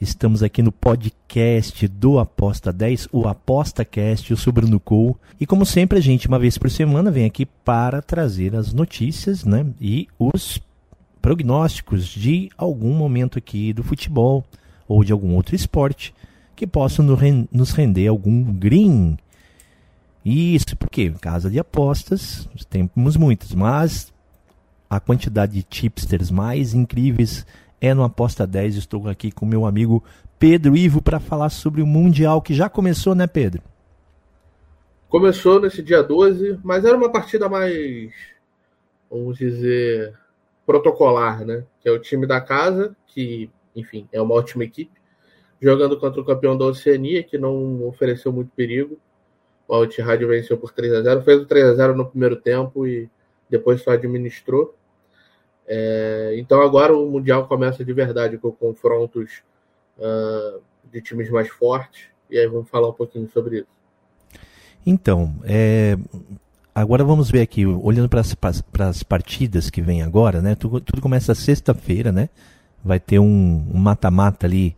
Estamos aqui no podcast do Aposta 10, o Aposta Cast, eu sou Bruno. E como sempre, a gente, uma vez por semana, vem aqui para trazer as notícias né, e os prognósticos de algum momento aqui do futebol ou de algum outro esporte que possam nos render algum green. Isso porque casa de apostas temos muitas, mas a quantidade de tipsters mais incríveis é no Aposta 10. Estou aqui com meu amigo Pedro Ivo para falar sobre o Mundial que já começou, né, Pedro? Começou nesse dia 12, mas era uma partida mais, vamos dizer, protocolar, né? Que é o time da casa, que, enfim, é uma ótima equipe, jogando contra o campeão da Oceania, que não ofereceu muito perigo. O Al-Ittihad venceu por 3 a 0 fez o 3 a 0 no primeiro tempo e depois só administrou. É, então agora o Mundial começa de verdade com confrontos uh, de times mais fortes. E aí vamos falar um pouquinho sobre isso. Então, é, agora vamos ver aqui, olhando para as partidas que vem agora, né? Tudo, tudo começa sexta-feira, né? Vai ter um mata-mata um ali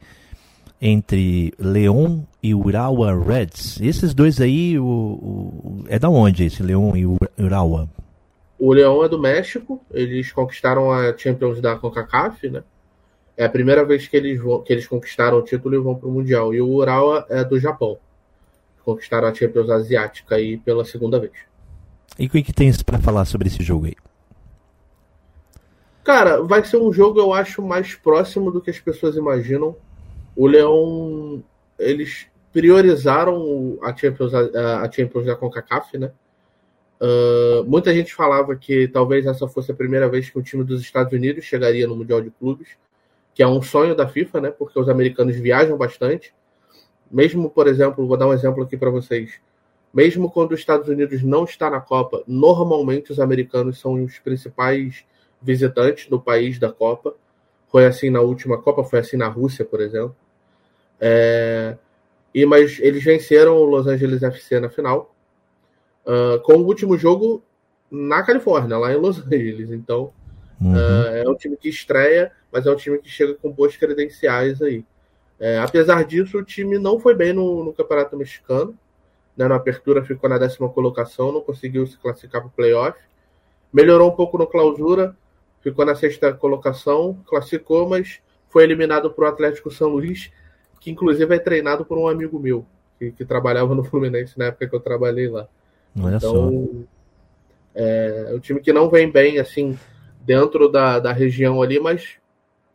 entre Leon e Urawa Reds. Esses dois aí, o, o, é da onde esse Leon e Urawa? O Leão é do México, eles conquistaram a Champions da CONCACAF, né? É a primeira vez que eles, vão, que eles conquistaram o título e vão para o Mundial. E o Urawa é do Japão. Conquistaram a Champions Asiática aí pela segunda vez. E o que tem para falar sobre esse jogo aí? Cara, vai ser um jogo, eu acho, mais próximo do que as pessoas imaginam. O Leão, eles priorizaram a Champions, a Champions da CONCACAF, né? Muita gente falava que talvez essa fosse a primeira vez que um time dos Estados Unidos chegaria no Mundial de Clubes, que é um sonho da FIFA, né? Porque os americanos viajam bastante. Mesmo, por exemplo, vou dar um exemplo aqui para vocês. Mesmo quando os Estados Unidos não está na Copa, normalmente os americanos são os principais visitantes do país da Copa. Foi assim na última Copa, foi assim na Rússia, por exemplo. É... E mas eles venceram o Los Angeles FC na final uh, com o último jogo na Califórnia, lá em Los Angeles. Então, uhum. uh, é um time que estreia, mas é um time que chega com boas credenciais aí. É, apesar disso, o time não foi bem no, no Campeonato Mexicano. Né, na apertura ficou na décima colocação, não conseguiu se classificar para o playoff. Melhorou um pouco no clausura, ficou na sexta colocação, classificou, mas foi eliminado para o Atlético São Luís, que inclusive é treinado por um amigo meu, que, que trabalhava no Fluminense na época que eu trabalhei lá. Olha então, só. É, é um time que não vem bem, assim, dentro da, da região ali, mas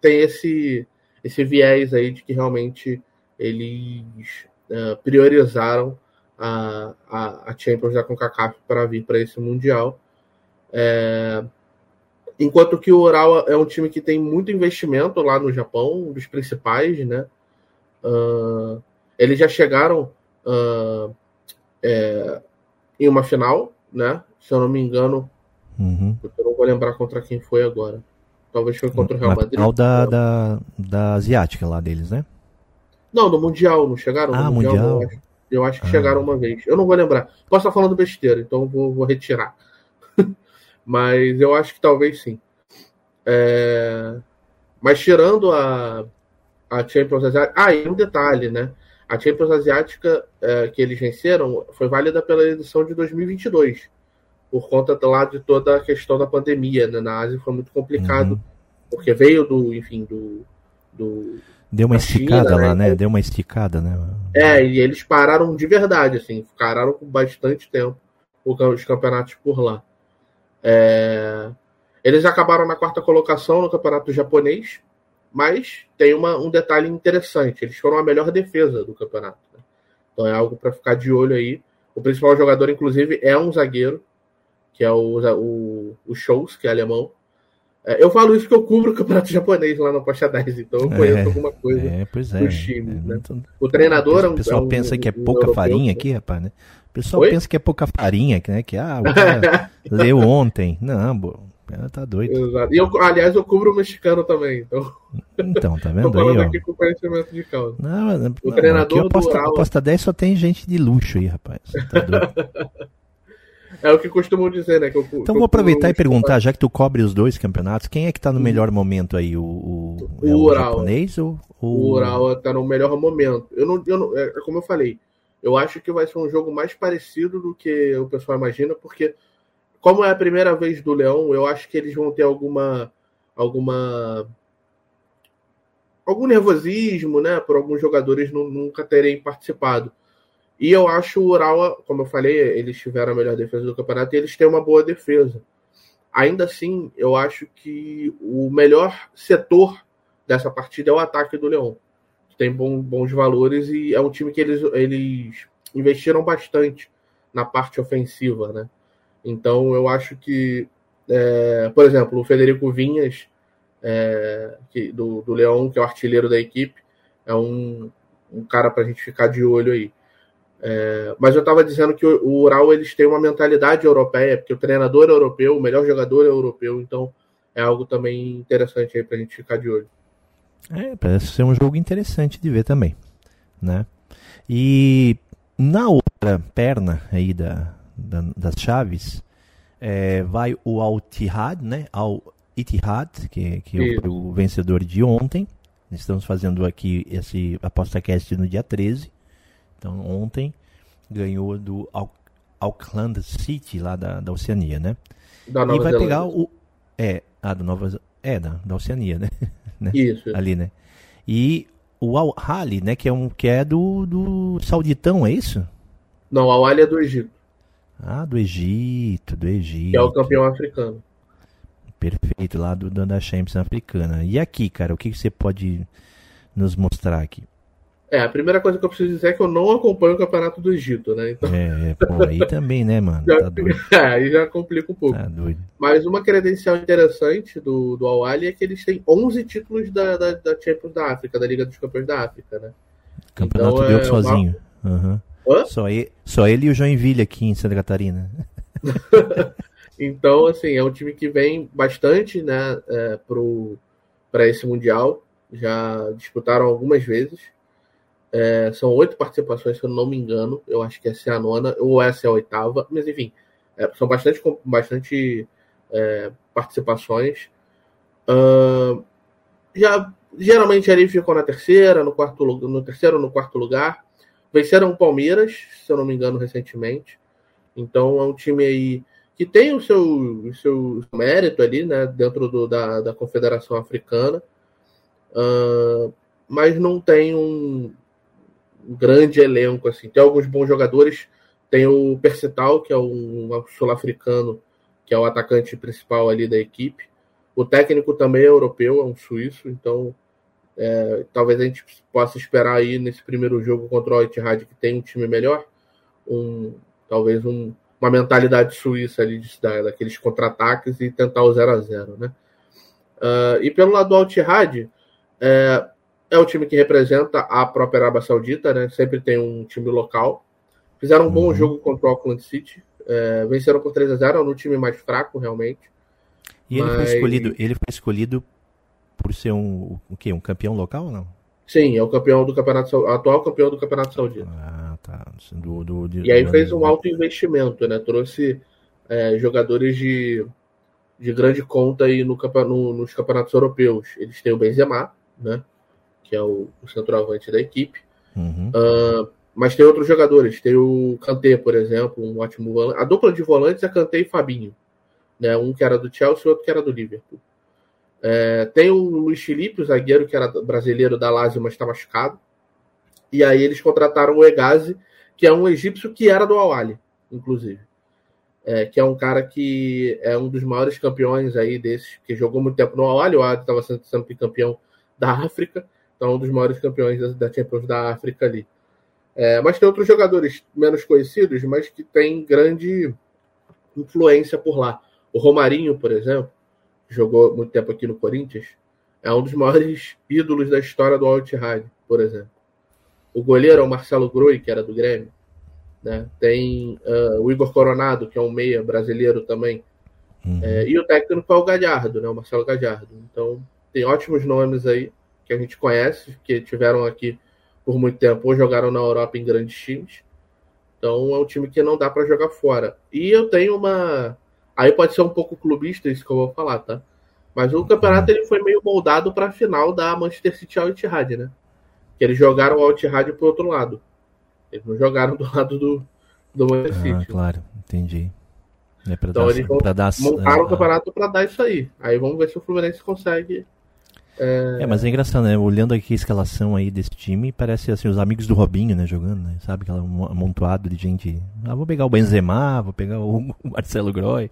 tem esse, esse viés aí de que realmente eles é, priorizaram a, a, a Champions da CONCACAF para vir para esse Mundial. É, enquanto que o Oral é um time que tem muito investimento lá no Japão, um dos principais, né? Uh, eles já chegaram uh, é, em uma final, né? Se eu não me engano, uhum. eu não vou lembrar contra quem foi agora. Talvez foi contra o Real Madrid. Final da, da, da Asiática lá deles, né? Não, no Mundial, não chegaram? Ah, Mundial. mundial. Eu, acho, eu acho que ah. chegaram uma vez. Eu não vou lembrar. Posso estar falando besteira, então vou, vou retirar. Mas eu acho que talvez sim. É... Mas tirando a, a Champions Asiática. Ah, e um detalhe, né? A Champions Asiática é, que eles venceram foi válida pela edição de 2022, por conta lá de toda a questão da pandemia. Né? Na Ásia foi muito complicado, uhum. porque veio do, enfim, do. do Deu uma esticada China, lá, né? né? Deu uma esticada, né? É, e eles pararam de verdade, assim, pararam com bastante tempo os campeonatos por lá. É... Eles acabaram na quarta colocação no campeonato japonês, mas tem uma, um detalhe interessante: eles foram a melhor defesa do campeonato. Né? Então é algo para ficar de olho aí. O principal jogador, inclusive, é um zagueiro, que é o, o, o Shows, que é alemão. É, eu falo isso porque eu cubro o campeonato japonês lá no Poxa 10, então eu conheço é, alguma coisa é, pois é, dos times. É, né? O treinador. O pessoal é um, pensa que é pouca farinha aqui, rapaz, né? O pessoal Oi? pensa que é pouca farinha, né? Que ah, o cara leu ontem. Não, bo... tá doido. Exato. E eu, aliás, eu cubro o mexicano também. Então, então tá vendo aí, ó. aqui com conhecimento de causa. Não, não, o treinador aqui aposta, Ural... aposta 10 só tem gente de luxo aí, rapaz. Tá doido. É o que costumam dizer, né? Eu, então vou aproveitar e perguntar, já que tu cobre os dois campeonatos, quem é que tá no hum. melhor momento aí? O, o, o, é o Ural. japonês ou, ou... O Ural tá no melhor momento. Eu não, eu não, é como eu falei, eu acho que vai ser um jogo mais parecido do que o pessoal imagina, porque como é a primeira vez do Leão, eu acho que eles vão ter alguma alguma algum nervosismo, né, por alguns jogadores nunca terem participado. E eu acho o Urawa, como eu falei, eles tiveram a melhor defesa do campeonato e eles têm uma boa defesa. Ainda assim, eu acho que o melhor setor dessa partida é o ataque do Leão. Tem bom, bons valores e é um time que eles, eles investiram bastante na parte ofensiva, né? Então eu acho que, é, por exemplo, o Federico Vinhas, é, que, do, do Leão, que é o artilheiro da equipe, é um, um cara para a gente ficar de olho aí. É, mas eu estava dizendo que o, o Ural eles têm uma mentalidade europeia, porque o treinador é europeu, o melhor jogador é europeu, então é algo também interessante aí para a gente ficar de olho. É, parece ser um jogo interessante de ver também, né? E na outra perna aí da, da das chaves é, vai o Al Ittihad, né? Al Ittihad, que, que é o, o vencedor de ontem. Estamos fazendo aqui esse aposta cast no dia 13. Então, ontem ganhou do Auckland City, lá da, da Oceania, né? Da Nova e vai Zelândia. pegar o. É, a da Nova. É, da, da Oceania, né? né? Isso. Ali, né? E o Al Hali, né? Que é, um, que é do, do Sauditão, é isso? Não, Al Hali é do Egito. Ah, do Egito, do Egito. Que é o campeão africano. Perfeito, lá do, da Champions africana. E aqui, cara, o que você pode nos mostrar aqui? É, a primeira coisa que eu preciso dizer é que eu não acompanho o Campeonato do Egito, né? Então... É, pô, aí também, né, mano? Já, tá doido. É, aí já complica um pouco. Tá doido. Mas uma credencial interessante do, do al é que eles têm 11 títulos da, da, da, Champions da África, da Liga dos Campeões da África, né? Campeonato então, deu é sozinho. Uma... Uhum. Só, ele, só ele e o Joinville aqui em Santa Catarina. então, assim, é um time que vem bastante, né, é, para esse Mundial. Já disputaram algumas vezes. É, são oito participações, se eu não me engano. Eu acho que essa é a nona, ou essa é a oitava. Mas, enfim, é, são bastante, bastante é, participações. Uh, já geralmente ali ficam na terceira, no quarto no terceiro no quarto lugar. Venceram o Palmeiras, se eu não me engano, recentemente. Então é um time aí que tem o seu, o seu mérito ali, né, dentro do, da, da Confederação Africana, uh, mas não tem um, grande elenco, assim. Tem alguns bons jogadores. Tem o Percital, que é um sul-africano, que é o atacante principal ali da equipe. O técnico também é europeu, é um suíço, então é, talvez a gente possa esperar aí nesse primeiro jogo contra o Etihad, que tem um time melhor, um, talvez um, uma mentalidade suíça ali de, da, daqueles contra-ataques e tentar o 0 a 0 né? Uh, e pelo lado do Al-Ittihad, é, é o time que representa a própria Arábia Saudita, né? Sempre tem um time local. Fizeram um bom uhum. jogo contra o Auckland City. É, venceram por 3 a 0 no time mais fraco, realmente. E ele foi escolhido, ele foi escolhido por ser um o quê? Um campeão local ou não? Sim, é o campeão do campeonato atual campeão do campeonato saudita. Ah, tá. Do, do, de, e aí fez um alto investimento, né? Trouxe é, jogadores de, de grande conta aí no, no, nos campeonatos europeus. Eles têm o Benzema, né? que é o, o centroavante da equipe. Uhum. Uh, mas tem outros jogadores. Tem o Kanté, por exemplo, um ótimo volante. A dupla de volantes é Kanté e Fabinho. Né? Um que era do Chelsea e outro que era do Liverpool. É, tem o Luiz Felipe, o zagueiro que era brasileiro da Lazio, mas está machucado. E aí eles contrataram o Egazi, que é um egípcio que era do Awali, inclusive. É, que é um cara que é um dos maiores campeões aí desses, que jogou muito tempo no Awali. O Awali estava sendo, sendo campeão da África. Então, um dos maiores campeões da, Champions da África ali. É, mas tem outros jogadores menos conhecidos, mas que têm grande influência por lá. O Romarinho, por exemplo, jogou muito tempo aqui no Corinthians, é um dos maiores ídolos da história do Al por exemplo. O goleiro é o Marcelo Groi, que era do Grêmio. né? Tem uh, o Igor Coronado, que é um meia brasileiro também. Uhum. É, e o técnico é o Galhardo, né? O Marcelo Galhardo. Então, tem ótimos nomes aí que a gente conhece, que tiveram aqui por muito tempo ou jogaram na Europa em grandes times. Então, é um time que não dá para jogar fora. E eu tenho uma. Aí pode ser um pouco clubista isso que eu vou falar, tá? Mas o campeonato ele foi meio moldado para a final da Manchester City Al Ittihad, né? Que eles jogaram o Al Ittihad pro outro lado. Eles não jogaram do lado do, do Manchester ah, City. claro, entendi. É pra então dar, eles vão, dar, montaram o campeonato para dar isso aí. Aí vamos ver se o Fluminense consegue. É... é... mas é engraçado, né? Olhando aqui a escalação aí desse time, parece assim, os amigos do Robinho, né, jogando, né? Sabe, aquela amontoado de gente. Ah, vou pegar o Benzema, vou pegar o Marcelo Groy.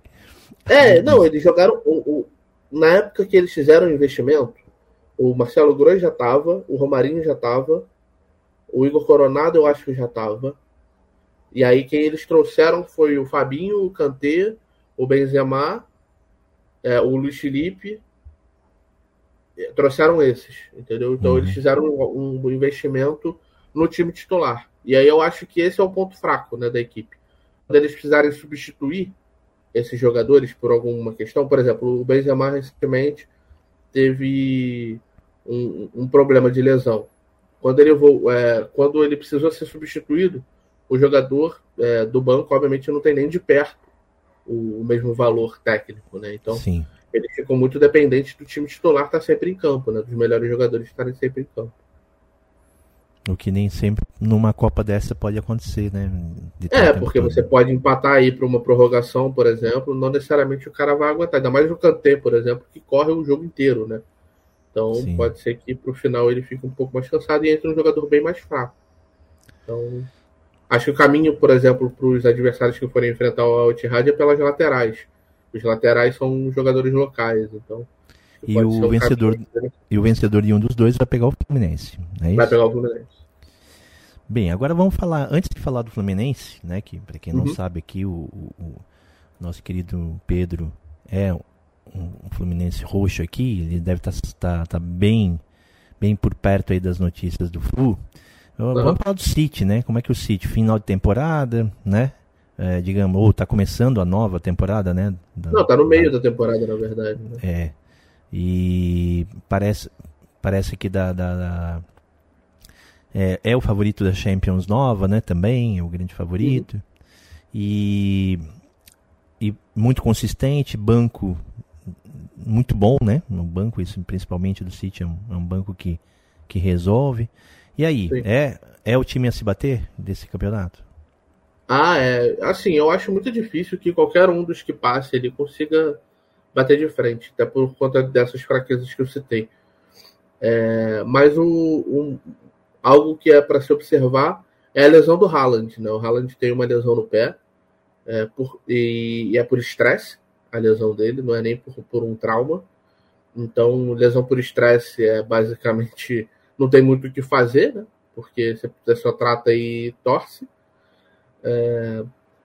É, não, eles jogaram. O, o, na época que eles fizeram o investimento, o Marcelo Groy já tava, o Romarinho já tava, o Igor Coronado eu acho que já tava. E aí quem eles trouxeram foi o Fabinho, o Kanté, o Benzema, é, o Luiz Felipe. Trouxeram esses, entendeu? Então uhum. eles fizeram um, um, investimento no time titular. E aí eu acho que esse é o ponto fraco né, da equipe. Quando eles precisarem substituir esses jogadores por alguma questão, por exemplo, o Benzema recentemente teve um, um problema de lesão. Quando ele, é, quando ele precisou ser substituído, o jogador é, do banco, obviamente, não tem nem de perto o, o mesmo valor técnico, né? Então, Sim. ele ficou muito dependente do time titular estar sempre em campo, né? Dos melhores jogadores estarem sempre em campo. O que nem sempre numa Copa dessa pode acontecer, né? é, porque todo. você pode empatar aí para uma prorrogação, por exemplo, não necessariamente o cara vai aguentar. Ainda mais o Kanté, por exemplo, que corre o jogo inteiro, né? Então Sim. pode ser que para o final ele fique um pouco mais cansado e entre um jogador bem mais fraco. Então Acho que o caminho, por exemplo, para os adversários que forem enfrentar o Al-Ittihad é pelas laterais. Os laterais são jogadores locais, então. E o, vencedor, e o vencedor de um dos dois vai pegar o Fluminense. É vai pegar o Fluminense. Bem, agora vamos falar, antes de falar do Fluminense, né, que para quem não uhum. sabe aqui, o, o, o, nosso querido Pedro é um, um, Fluminense roxo aqui, ele deve estar tá, tá, tá bem, bem por perto aí das notícias do Flu. Vamos falar do City, né? Como é que o City, final de temporada, né? É, digamos, ou tá começando a nova temporada, né? Da, Não, tá no meio da, da temporada, na verdade. Né? É. E parece, parece que da, da, da é, é, o favorito da Champions nova, né? Também, é o grande favorito. Uhum. E, e muito consistente, banco muito bom, né? Um banco, isso principalmente do City, é um, é um banco que, que resolve. E aí, é, é o time a se bater desse campeonato? Ah, é. Assim, eu acho muito difícil que qualquer um dos que passe ele consiga bater de frente, até por conta dessas fraquezas que eu citei. É, mas o, um, algo que é para se observar é a lesão do Haaland. Né? O Haaland tem uma lesão no pé é, por, e, e, é por estresse a lesão dele, não é nem por, por um trauma. Então, lesão por estresse é basicamente não tem muito o que fazer, né? Porque você só trata e torce. É,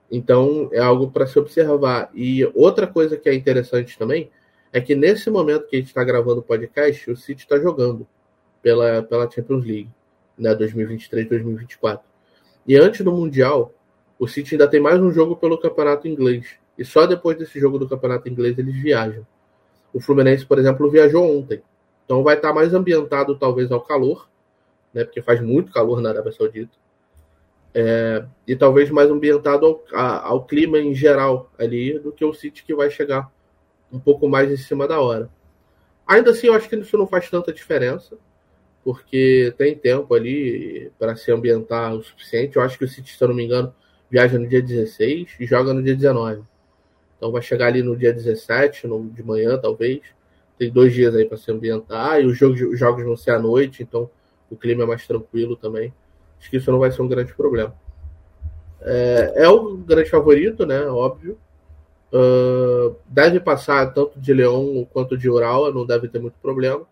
então é algo para se observar. E outra coisa que é interessante também é que nesse momento que a gente está gravando o podcast, o City está jogando pela, pela Champions League, né, 2023-2024. E antes do Mundial, o City ainda tem mais um jogo pelo Campeonato Inglês. E só depois desse jogo do Campeonato Inglês eles viajam. O Fluminense, por exemplo, viajou ontem. Então vai estar mais ambientado talvez ao calor, né? Porque faz muito calor na Arábia Saudita. É, e talvez mais ambientado ao, a, ao, clima em geral ali do que o City que vai chegar um pouco mais em cima da hora. Ainda assim, eu acho que isso não faz tanta diferença, porque tem tempo ali para se ambientar o suficiente. Eu acho que o City, se eu não me engano, viaja no dia 16 e joga no dia 19. Então vai chegar ali no dia 17, no, de manhã, talvez tem dois dias aí para se ambientar e os jogos, os jogos vão ser à noite, então o clima é mais tranquilo também. Acho que isso não vai ser um grande problema. É, é o grande favorito, né? Óbvio. Uh, deve passar tanto de Leão quanto de Ural, não deve ter muito problema.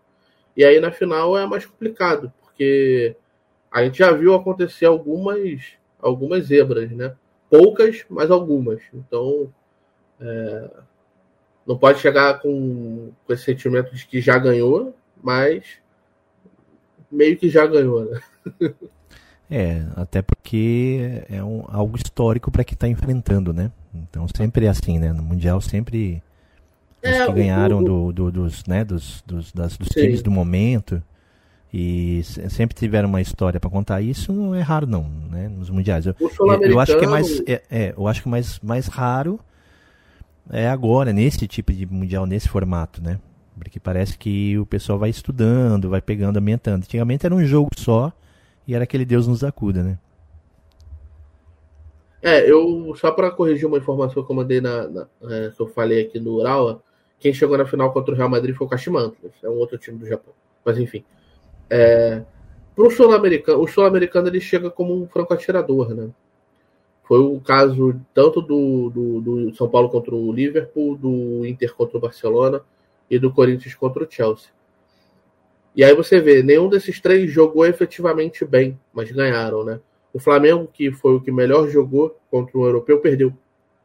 E aí na final é mais complicado, porque a gente já viu acontecer algumas, algumas zebras, né? Poucas, mas algumas. Então, é, não pode chegar com, com esse sentimento de que já ganhou, mas meio que já ganhou, né? É, até porque é um, algo histórico para quem está enfrentando, né? Então sempre é assim, né? No Mundial sempre os é, que ganharam o, o, do, do, dos, né, dos, dos, das, dos times do momento e sempre tiveram uma história para contar. Isso não é raro não, né? Nos mundiais. Eu, eu acho que é mais, é, é, eu acho que mais, mais raro é agora nesse tipo de mundial nesse formato, né? Porque parece que o pessoal vai estudando, vai pegando, aumentando. Antigamente era um jogo só e era aquele Deus nos acuda, né? É, eu só para corrigir uma informação que eu mandei na, na é, que eu falei aqui no Urawa, quem chegou na final contra o Real Madrid foi o Kashima é um outro time do Japão. Mas enfim, é, para o sul-americano, o sul-americano ele chega como um franco atirador, né? Foi o caso tanto do, do, do, São Paulo contra o Liverpool, do Inter contra o Barcelona e do Corinthians contra o Chelsea. E aí você vê, nenhum desses três jogou efetivamente bem, mas ganharam, né? O Flamengo, que foi o que melhor jogou contra o europeu, perdeu.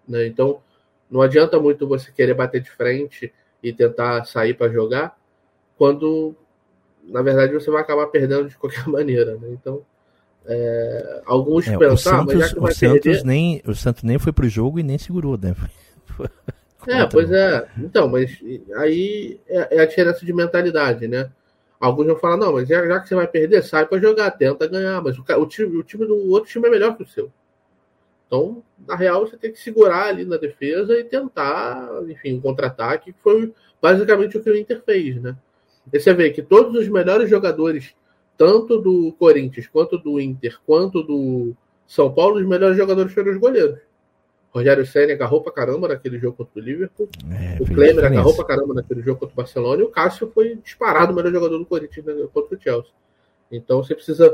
Né? Então, não adianta muito você querer bater de frente e tentar sair para jogar, quando na verdade você vai acabar perdendo de qualquer maneira. Né? Então, é, alguns é, pensar, mas já que vai o Santos perder... nem O Santos nem foi pro jogo e nem segurou, né? é, pois é. Então, mas aí é, é a diferença de mentalidade, né? Alguns vão falar, não, mas já, já que você vai perder, sai para jogar, tenta ganhar. Mas o, o, time, o time do outro time é melhor que o seu. Então, na real, você tem que segurar ali na defesa e tentar, enfim, um contra-ataque, que foi basicamente o que o Inter fez, né? E você vê que todos os melhores jogadores, tanto do Corinthians, quanto do Inter, quanto do São Paulo, os melhores jogadores foram os goleiros. Rogério Senna agarrou pra caramba naquele jogo contra o Liverpool. É, o Klemer agarrou pra caramba naquele jogo contra o Barcelona. E o Cássio foi disparado o melhor jogador do Corinthians né, contra o Chelsea. Então você precisa.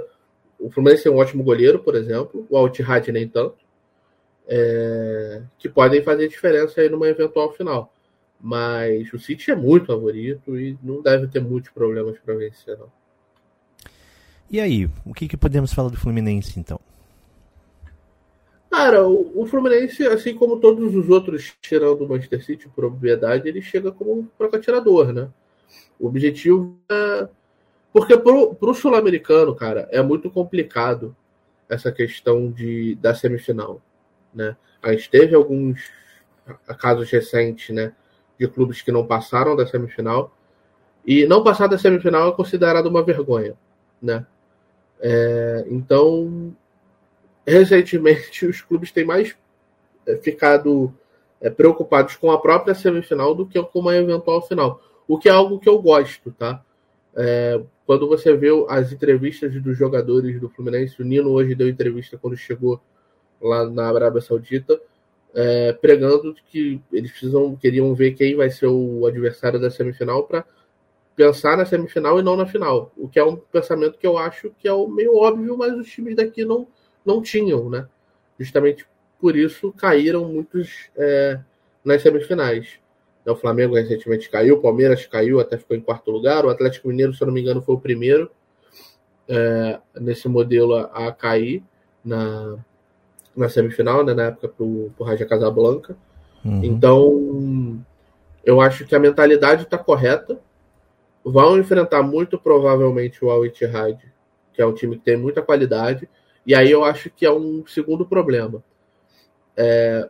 O Fluminense é um ótimo goleiro, por exemplo. O Altihad nem tanto. É... que podem fazer diferença aí numa eventual final. Mas o City é muito favorito e não deve ter muitos problemas para vencer, não. E aí, o que, que podemos falar do Fluminense então? Cara, o, Fluminense, assim como todos os outros, tirando o Manchester City, por obviedade, ele chega como um fraco atirador, né? O objetivo é. Porque pro, pro sul-americano, cara, é muito complicado essa questão de, da semifinal, né? A gente teve alguns casos recentes, né? De clubes que não passaram da semifinal. E não passar da semifinal é considerado uma vergonha, né? É, então, recentemente os clubes têm mais é, ficado é, preocupados com a própria semifinal do que com uma eventual final. O que é algo que eu gosto, tá? É, quando você vê as entrevistas dos jogadores do Fluminense, o Nino hoje deu entrevista quando chegou lá na Arábia Saudita, é, pregando que eles precisam, queriam ver quem vai ser o adversário da semifinal para pensar na semifinal e não na final. O que é um pensamento que eu acho que é meio óbvio, mas os times daqui não não tinham, né? Justamente por isso caíram muitos é, nas semifinais. O Flamengo recentemente caiu, o Palmeiras caiu, até ficou em quarto lugar. O Atlético Mineiro, se eu não me engano, foi o primeiro é, nesse modelo a, a, cair na, na semifinal, né, na época para o Raja Casablanca. Uhum. Então, eu acho que a mentalidade está correta. Vão enfrentar muito provavelmente o Al Ittihad, que é um time que tem muita qualidade e aí eu acho que é um segundo problema. É...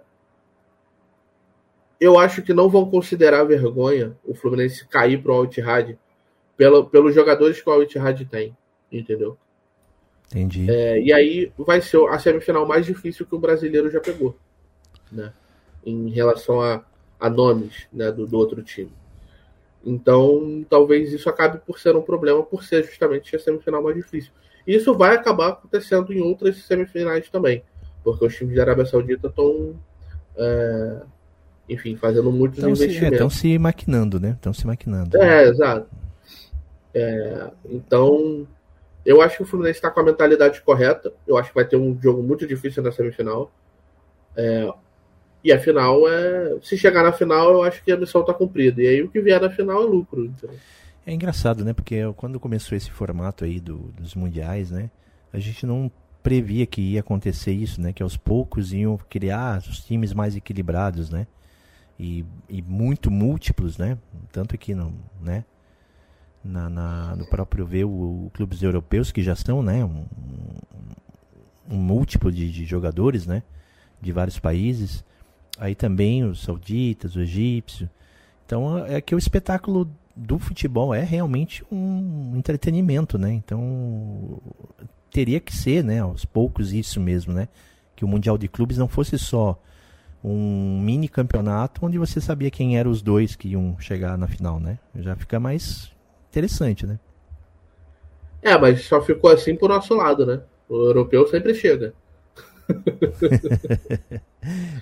Eu acho que não vão considerar vergonha o Fluminense cair para o Al-Ittihad pelo, pelos jogadores que o Al-Ittihad tem, entendeu? Entendi. É, e aí vai ser a semifinal mais difícil que o brasileiro já pegou, né? Em relação a, a nomes né, do, do outro time. Então, talvez isso acabe por ser um problema, por ser justamente a semifinal mais difícil. Isso vai acabar acontecendo em outras semifinais também, porque os times da Arábia Saudita estão, é, enfim, fazendo muitos tão investimentos. Estão se, é, se, maquinando, né? Estão se maquinando. É, exato. É, então, eu acho que o Fluminense está com a mentalidade correta. Eu acho que vai ter um jogo muito difícil na semifinal. É, e a final é. Se chegar na final, eu acho que a missão está cumprida. E aí o que vier na final é lucro. Então. É engraçado, né? Porque quando começou esse formato aí do, dos mundiais, né? A gente não previa que ia acontecer isso, né? Que aos poucos iam criar os times mais equilibrados, né? E, e muito múltiplos, né? Tanto que no, né? Na, na, no próprio ver o, o clubes europeus que já são, né? Um, um múltiplo de, de jogadores, né? De vários países. Aí também os sauditas, o egípcio. Então é que o espetáculo do futebol é realmente um entretenimento, né? Então teria que ser, né, aos poucos isso mesmo, né? Que o Mundial de Clubes não fosse só um mini campeonato onde você sabia quem eram os dois que iam chegar na final, né? Já fica mais interessante, né? É, mas só ficou assim pro nosso lado, né? O europeu sempre chega.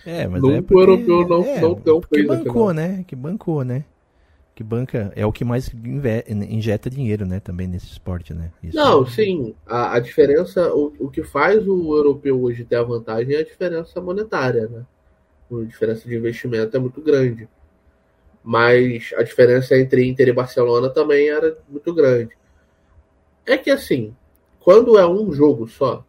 é, mas Nunca é porque, o europeu não, é, não tão que bancou, né? Que bancou, né? Que banca é o que mais injeta dinheiro, né? Também nesse esporte, né? Isso não, é... sim. A, a diferença, o, o que faz o europeu hoje ter a vantagem é a diferença monetária, né? A diferença de investimento é muito grande. Mas a diferença entre Inter e Barcelona também era muito grande. É que assim, quando é um jogo só,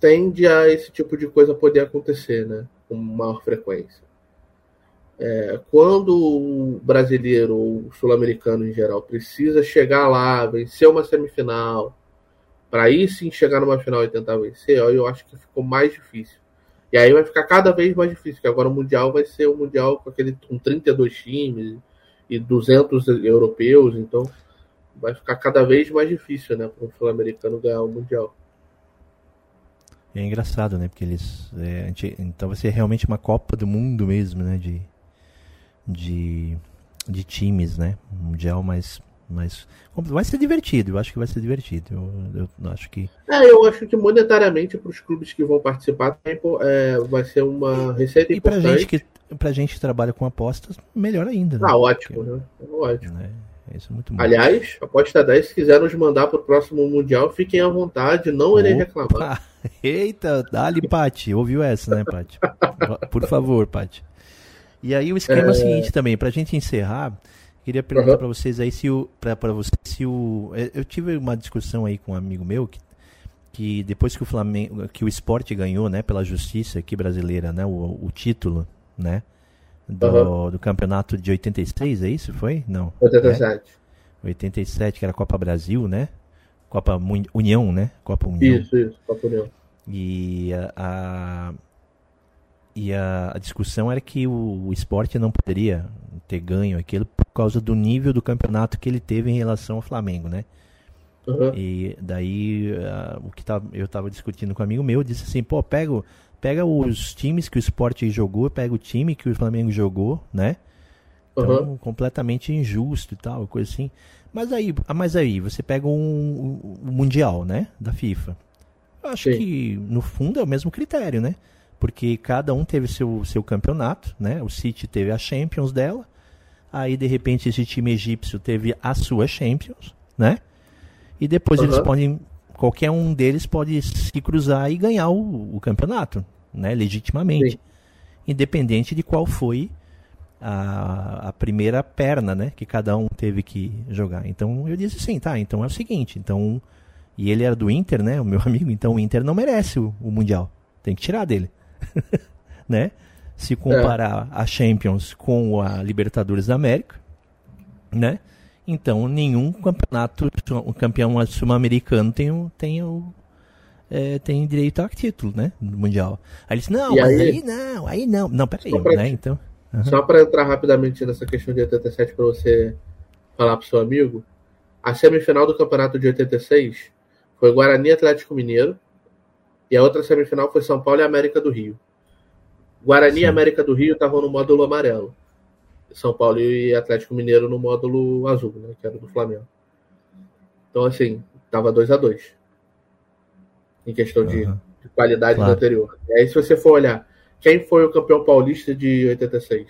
tende a esse tipo de coisa poder acontecer, né? Com maior frequência. É, quando o brasileiro ou sul-americano em geral precisa chegar lá, vencer uma semifinal, para aí sim chegar numa final e tentar vencer, eu acho que ficou mais difícil. E aí vai ficar cada vez mais difícil, que agora o Mundial vai ser um Mundial com aquele com 32 times e 200 europeus, então vai ficar cada vez mais difícil, né, para o sul-americano ganhar o Mundial. É engraçado, né, porque eles, é, então vai ser realmente uma Copa do Mundo mesmo, né, de, de, de times, né, mundial, mas mas vai ser divertido, eu acho que vai ser divertido. Eu, eu acho que. É, eu acho que monetariamente para os clubes que vão participar é, vai ser uma receita e importante. E pra gente que pra gente que trabalha com apostas, melhor ainda. Né? Ah, ótimo, Porque, né? Ótimo. Né? Isso é muito bom. Aliás, aposta 10, se quiser nos mandar para o próximo Mundial, fiquem à vontade, não irei reclamar. Eita, dá-lhe, Pati. Ouviu essa, né, Pati? Por favor, Pati. E aí o esquema é, é o seguinte também, para a gente encerrar, queria perguntar uhum. para vocês aí se o. para você se o. É, eu tive uma discussão aí com um amigo meu que, que depois que o Flamengo. que o esporte ganhou, né, pela justiça aqui brasileira, né, o, o título, né? do, uhum. do campeonato de 86, é isso? Foi? Não. 87. É? 87, que era Copa Brasil, né? Copa União, né? Copa União. Isso, isso, Copa União. E a, a e a, a, discussão era que o, o, esporte não poderia ter ganho aquilo por causa do nível do campeonato que ele teve em relação ao Flamengo, né? Uhum. E daí uh, o que tá, eu estava discutindo com um amigo meu disse assim, pô, pego pega os times que o esporte jogou, pega o time que o Flamengo jogou, né? Então, uhum. completamente injusto e tal, coisa assim. Mas aí, ah, mas aí você pega um, um Mundial, né? Da FIFA. Eu acho Sim. que, no fundo, é o mesmo critério, né? Porque cada um teve seu, seu campeonato, né? O City teve a Champions dela. Aí, de repente, esse time egípcio teve a sua Champions, né? E depois uhum. eles podem. Qualquer um deles pode se cruzar e ganhar o, o campeonato né, legitimamente, Sim. independente de qual foi a, a, primeira perna, né, que cada um teve que jogar. Então eu disse assim, tá, então é o seguinte, então e ele era do Inter, né, o meu amigo, então o Inter não merece o, o mundial, tem que tirar dele, né? Se comparar é. a Champions com a Libertadores da América, né? Então nenhum campeonato, um campeão sul-americano tem, tem o, é, tem direito a título, né? Mundial. Aí ele disse, não, e mas aí, aí, não, aí não. Não, peraí, né? Então. Só para entrar rapidamente nessa questão de 87 para você falar pro seu amigo, a semifinal do campeonato de 86 foi Guarani Atlético Mineiro e a outra semifinal foi São Paulo e América do Rio. Guarani Sim. e América do Rio estavam no módulo amarelo. São Paulo e Atlético Mineiro no módulo azul, né, que era do Flamengo. Então, assim, tava 2 a 2 em questão de, uhum. de qualidade claro. do anterior. E aí, se você for olhar, quem foi o campeão paulista de 86?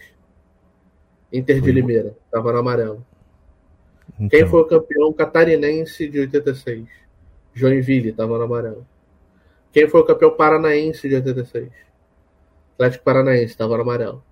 Inter de Limeira, estava no amarelo. Então. Quem foi o campeão catarinense de 86? Joinville, estava no amarelo. Quem foi o campeão paranaense de 86? Atlético Paranaense, estava no amarelo.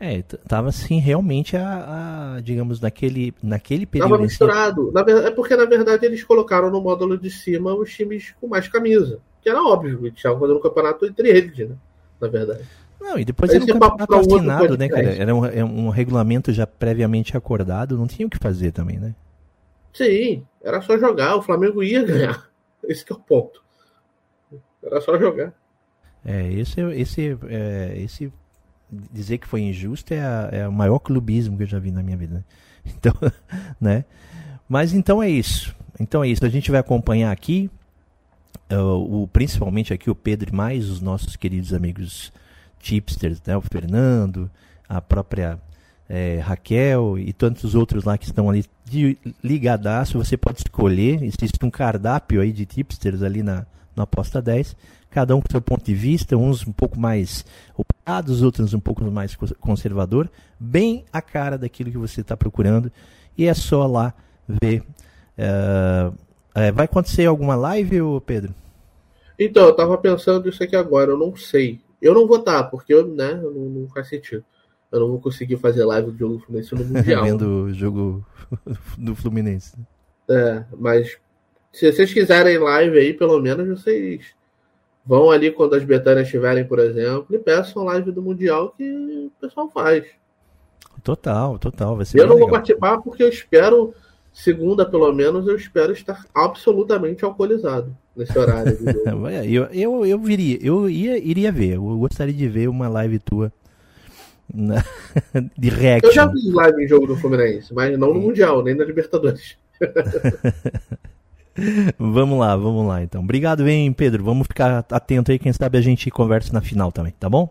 É, tava assim realmente a, a, digamos, naquele, naquele período. Tava misturado. Na, é porque, na verdade, eles colocaram no módulo de cima os times com mais camisa. Que era óbvio, eles estavam fazendo um campeonato entre eles, né? Na verdade. Não, e depois era um campeonato assinado, né, cara? Era um, é um regulamento já previamente acordado, não tinha o que fazer também, né? Sim, era só jogar, o Flamengo ia ganhar. Esse é o ponto. Era só jogar. É, esse, esse, é, esse dizer que foi injusto é, a, é o maior clubismo que eu já vi na minha vida. Então, né? Mas então é isso. Então é isso. A gente vai acompanhar aqui, uh, o, principalmente aqui o Pedro e mais os nossos queridos amigos tipsters, né? O Fernando, a própria é, Raquel e tantos outros lá que estão ali de ligadaço. Você pode escolher, existe um cardápio aí de tipsters ali na, na aposta 10 cada um com seu ponto de vista, uns um pouco mais operados, outros um pouco mais conservador, bem a cara daquilo que você está procurando. E é só lá ver. Uh, uh, vai acontecer alguma live, Pedro? Então, eu estava pensando isso aqui agora, eu não sei. Eu não vou estar, porque eu, né, não, não faz sentido. Eu não vou conseguir fazer live do jogo Fluminense no Mundial. Vendo o jogo do Fluminense. É, mas se vocês quiserem live aí, pelo menos vocês Vão ali quando as Betânias estiverem, por exemplo, e peçam live do Mundial que o pessoal faz. Total, total. Vai ser eu não legal. vou participar porque eu espero, segunda pelo menos, eu espero estar absolutamente alcoolizado nesse horário. eu, eu, eu viria, eu ia, iria ver, eu gostaria de ver uma live tua de reaction. Eu já vi live em jogo do Fluminense, mas não no Mundial, nem na Libertadores. vamos lá, vamos lá então. Obrigado, hein, Pedro. Vamos ficar atento aí, quem sabe a gente conversa na final também, tá bom?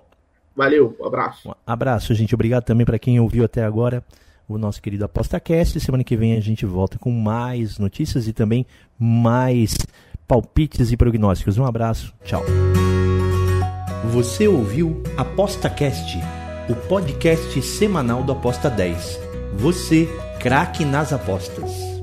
Valeu, um abraço. Um abraço, gente. Obrigado também para quem ouviu até agora o nosso querido ApostaCast. Semana que vem a gente volta com mais notícias e também mais palpites e prognósticos. Um abraço, tchau. Você ouviu ApostaCast, o podcast semanal do Aposta 10. Você, craque nas apostas.